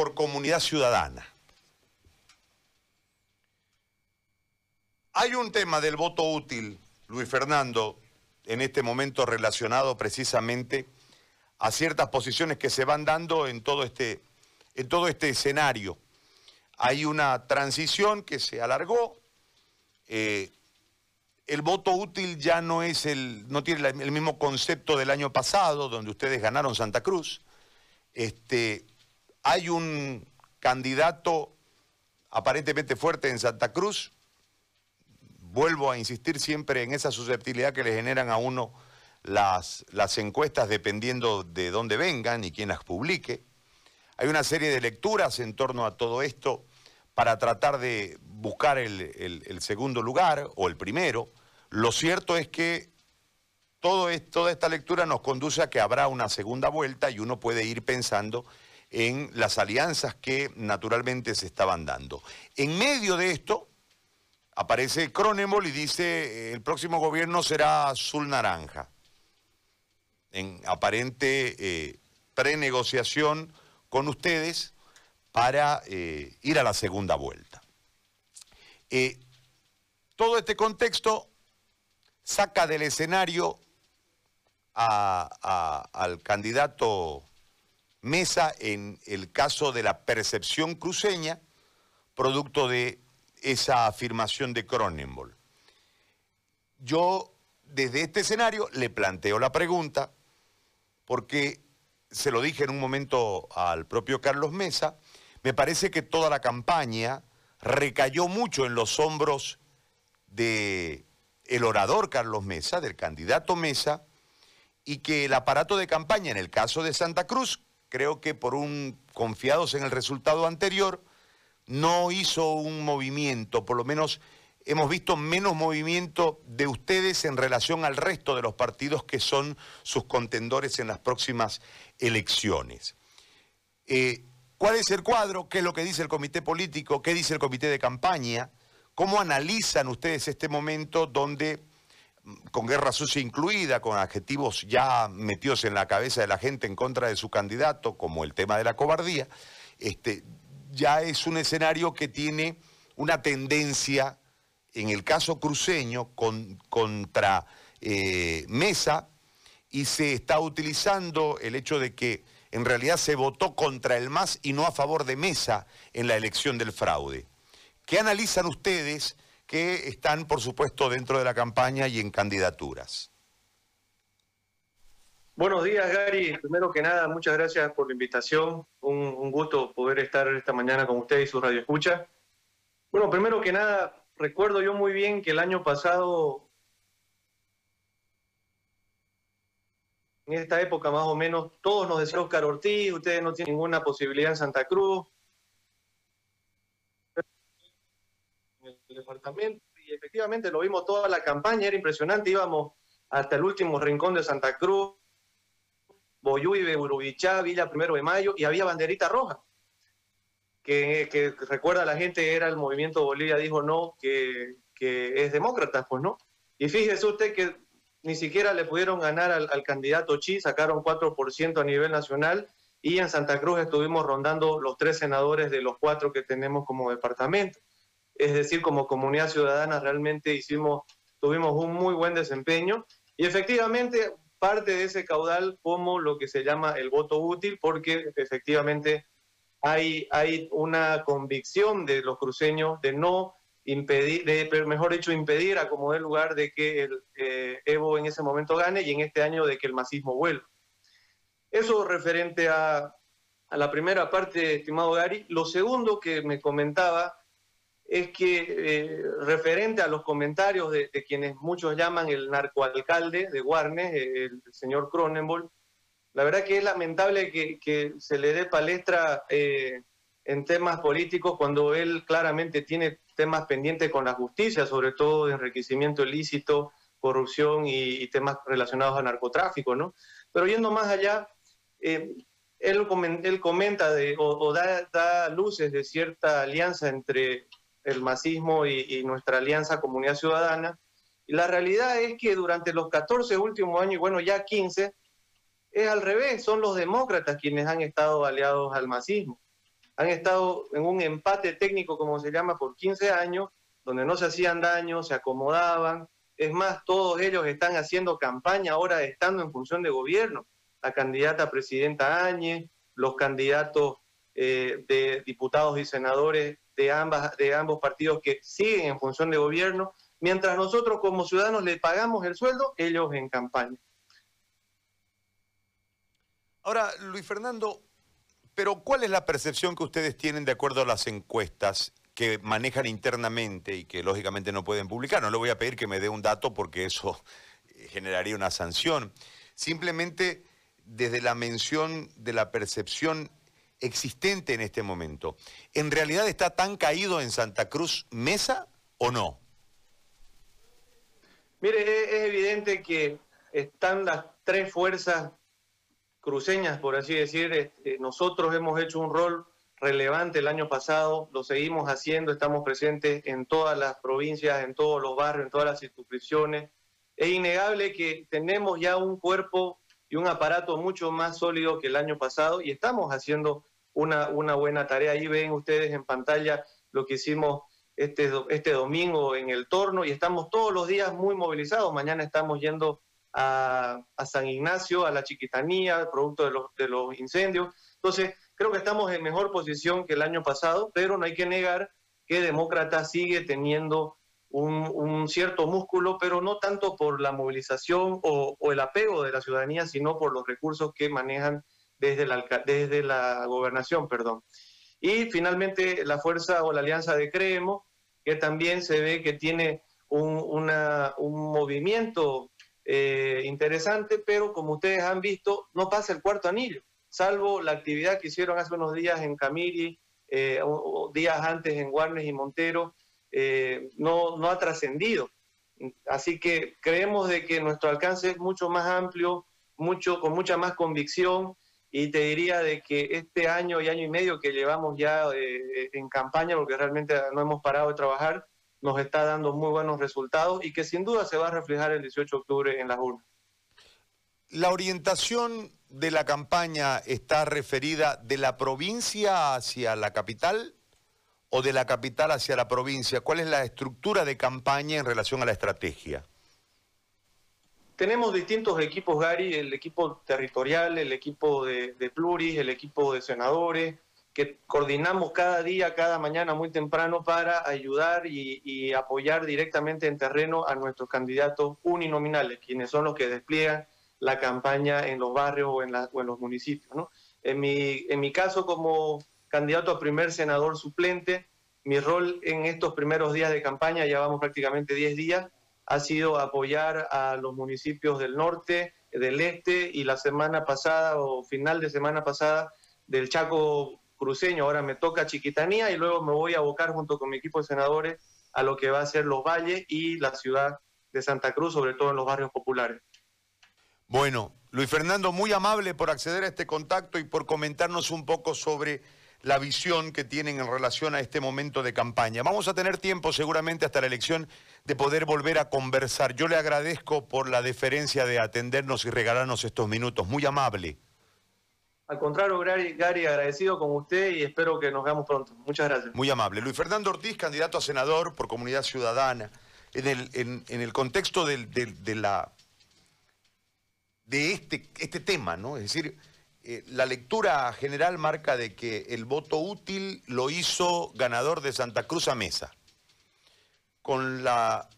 por comunidad ciudadana. Hay un tema del voto útil, Luis Fernando, en este momento relacionado precisamente a ciertas posiciones que se van dando en todo este, en todo este escenario. Hay una transición que se alargó. Eh, el voto útil ya no es el, no tiene el mismo concepto del año pasado, donde ustedes ganaron Santa Cruz. Este, hay un candidato aparentemente fuerte en Santa Cruz. Vuelvo a insistir siempre en esa susceptibilidad que le generan a uno las, encuestas dependiendo de dónde vengan y quién las publique. Hay una serie de lecturas en torno a todo esto para tratar de buscar el, segundo lugar o el primero. Lo cierto es que todo toda esta lectura nos conduce a que habrá una segunda vuelta y uno puede ir pensando en las alianzas que naturalmente se estaban dando. En medio de esto aparece Cronenbol y dice el próximo gobierno será azul naranja. En aparente eh, prenegociación con ustedes para eh, ir a la segunda vuelta. Eh, todo este contexto saca del escenario al candidato Mesa en el caso de la percepción cruceña, producto de esa afirmación de Cronenbol. Yo, desde este escenario, le planteo la pregunta, porque se lo dije en un momento al propio Carlos Mesa, me parece que toda la campaña recayó mucho en los hombros de el orador Carlos Mesa, del candidato Mesa, y que el aparato de campaña en el caso de Santa Cruz, creo que por un confiados en el resultado anterior, no hizo un movimiento, por lo menos hemos visto menos movimiento de ustedes en relación al resto de los partidos que son sus contendores en las próximas elecciones. Eh, ¿Cuál es el cuadro? ¿Qué es lo que dice el comité político? ¿Qué dice el comité de campaña? ¿Cómo analizan ustedes este momento donde con guerra sucia incluida, con adjetivos ya metidos en la cabeza de la gente en contra de su candidato, como el tema de la cobardía, este, ya es un escenario que tiene una tendencia, en el caso cruceño, contra eh, Mesa, y se está utilizando el hecho de que en realidad se votó contra el MAS y no a favor de Mesa en la elección del fraude. ¿Qué analizan ustedes? Que están, por supuesto, dentro de la campaña y en candidaturas. Buenos días, Gary. Primero que nada, muchas gracias por la invitación. Un, gusto poder estar esta mañana con usted y su radio escucha. Bueno, primero que nada, recuerdo yo muy bien que el año pasado, en esta época más o menos, todos nos decían Oscar Ortiz, ustedes no tienen ninguna posibilidad en Santa Cruz, departamento y efectivamente lo vimos toda la campaña, era impresionante, íbamos hasta el último rincón de Santa Cruz, Boyuibe, Urubichá, Villa Primero de Mayo, y había banderita roja, que, recuerda la gente, era el movimiento Bolivia dijo no, que, que, es demócrata, pues no. Y fíjese usted que ni siquiera le pudieron ganar al, al candidato Chi, sacaron 4% a nivel nacional, y en Santa Cruz estuvimos rondando los tres senadores de los cuatro que tenemos como departamento es decir, como comunidad ciudadana realmente hicimos, tuvimos un muy buen desempeño y efectivamente parte de ese caudal como lo que se llama el voto útil, porque efectivamente hay, hay una convicción de los cruceños de no impedir, de, mejor dicho, impedir a como el lugar de que el eh, Evo en ese momento gane y en este año de que el masismo vuelva. Eso referente a, a la primera parte, estimado Gary. Lo segundo que me comentaba es que eh, referente a los comentarios de, quienes muchos llaman el narcoalcalde de Guarnes, eh, el, señor Cronenbol, la verdad que es lamentable que, se le dé palestra eh, en temas políticos cuando él claramente tiene temas pendientes con la justicia, sobre todo de enriquecimiento ilícito, corrupción y, temas relacionados al narcotráfico, ¿no? Pero yendo más allá, él, él, comenta o, da luces de cierta alianza entre el masismo y, nuestra alianza Comunidad Ciudadana. Y la realidad es que durante los 14 últimos años, y bueno, ya 15, es al revés, son los demócratas quienes han estado aliados al masismo. han estado en un empate técnico, como se llama, por 15 años, donde no se hacían daño, se acomodaban. Es más, todos ellos están haciendo campaña ahora estando en función de gobierno. La candidata presidenta Áñez, los candidatos eh, de diputados y senadores de, ambas, de ambos partidos que siguen en función de gobierno, mientras nosotros como ciudadanos le pagamos el sueldo, ellos en campaña. Ahora, Luis Fernando, pero ¿cuál es la percepción que ustedes tienen de acuerdo a las encuestas que manejan internamente y que lógicamente no pueden publicar? No le voy a pedir que me dé un dato porque eso generaría una sanción. Simplemente desde la mención de la percepción existente en este momento, ¿en realidad está tan caído en Santa Cruz Mesa o no? Mire, es evidente que están las tres fuerzas cruceñas, por así decir. Este, nosotros hemos hecho un rol relevante el año pasado, lo seguimos haciendo, estamos presentes en todas las provincias, en todos los barrios, en todas las circunscripciones. Es innegable que tenemos ya un cuerpo y un aparato mucho más sólido que el año pasado y estamos haciendo una, una buena tarea. Ahí ven ustedes en pantalla lo que hicimos este, este domingo en el torno y estamos todos los días muy movilizados. Mañana estamos yendo a, San Ignacio, a la Chiquitanía, producto de los, de los incendios. Entonces, creo que estamos en mejor posición que el año pasado, pero no hay que negar que Demócrata sigue teniendo un, cierto músculo, pero no tanto por la movilización o, el apego de la ciudadanía, sino por los recursos que manejan desde la, desde la gobernación. Perdón. Y finalmente la fuerza o la alianza de Creemos, que también se ve que tiene un, un movimiento eh, interesante, pero como ustedes han visto, no pasa el cuarto anillo, salvo la actividad que hicieron hace unos días en Camiri, eh, días antes en Guarnes y Montero, eh, no, no ha trascendido. Así que creemos de que nuestro alcance es mucho más amplio, mucho, con mucha más convicción, y te diría de que este año y año y medio que llevamos ya en campaña, porque realmente no hemos parado de trabajar, nos está dando muy buenos resultados y que sin duda se va a reflejar el 18 de octubre en las urnas. ¿La orientación de la campaña está referida de la provincia hacia la capital o de la capital hacia la provincia? ¿Cuál es la estructura de campaña en relación a la estrategia? Tenemos distintos equipos, Gary, el equipo territorial, el equipo de, de pluris, el equipo de senadores, que coordinamos cada día, cada mañana muy temprano para ayudar y, apoyar directamente en terreno a nuestros candidatos uninominales, quienes son los que despliegan la campaña en los barrios o en, los municipios. En, mi, en mi caso, como candidato a primer senador suplente, mi rol en estos primeros días de campaña, ya vamos prácticamente 10 días, ha sido apoyar a los municipios del norte, del este y la semana pasada o final de semana pasada del Chaco cruceño, ahora me toca Chiquitanía y luego me voy a abocar junto con mi equipo de senadores a lo que va a ser los valles y la ciudad de Santa Cruz, sobre todo en los barrios populares. Bueno, Luis Fernando, muy amable por acceder a este contacto y por comentarnos un poco sobre la visión que tienen en relación a este momento de campaña. Vamos a tener tiempo seguramente hasta la elección de poder volver a conversar. Yo le agradezco por la deferencia de atendernos y regalarnos estos minutos. Muy amable. Al contrario, Gary, agradecido con usted y espero que nos veamos pronto. Muchas gracias. Muy amable. Luis Fernando Ortiz, candidato a senador por Comunidad Ciudadana. En el, en, el contexto de, la, de este, este tema, ¿no? Es decir, eh, la lectura general marca de que el voto útil lo hizo ganador de Santa Cruz a Mesa. Con la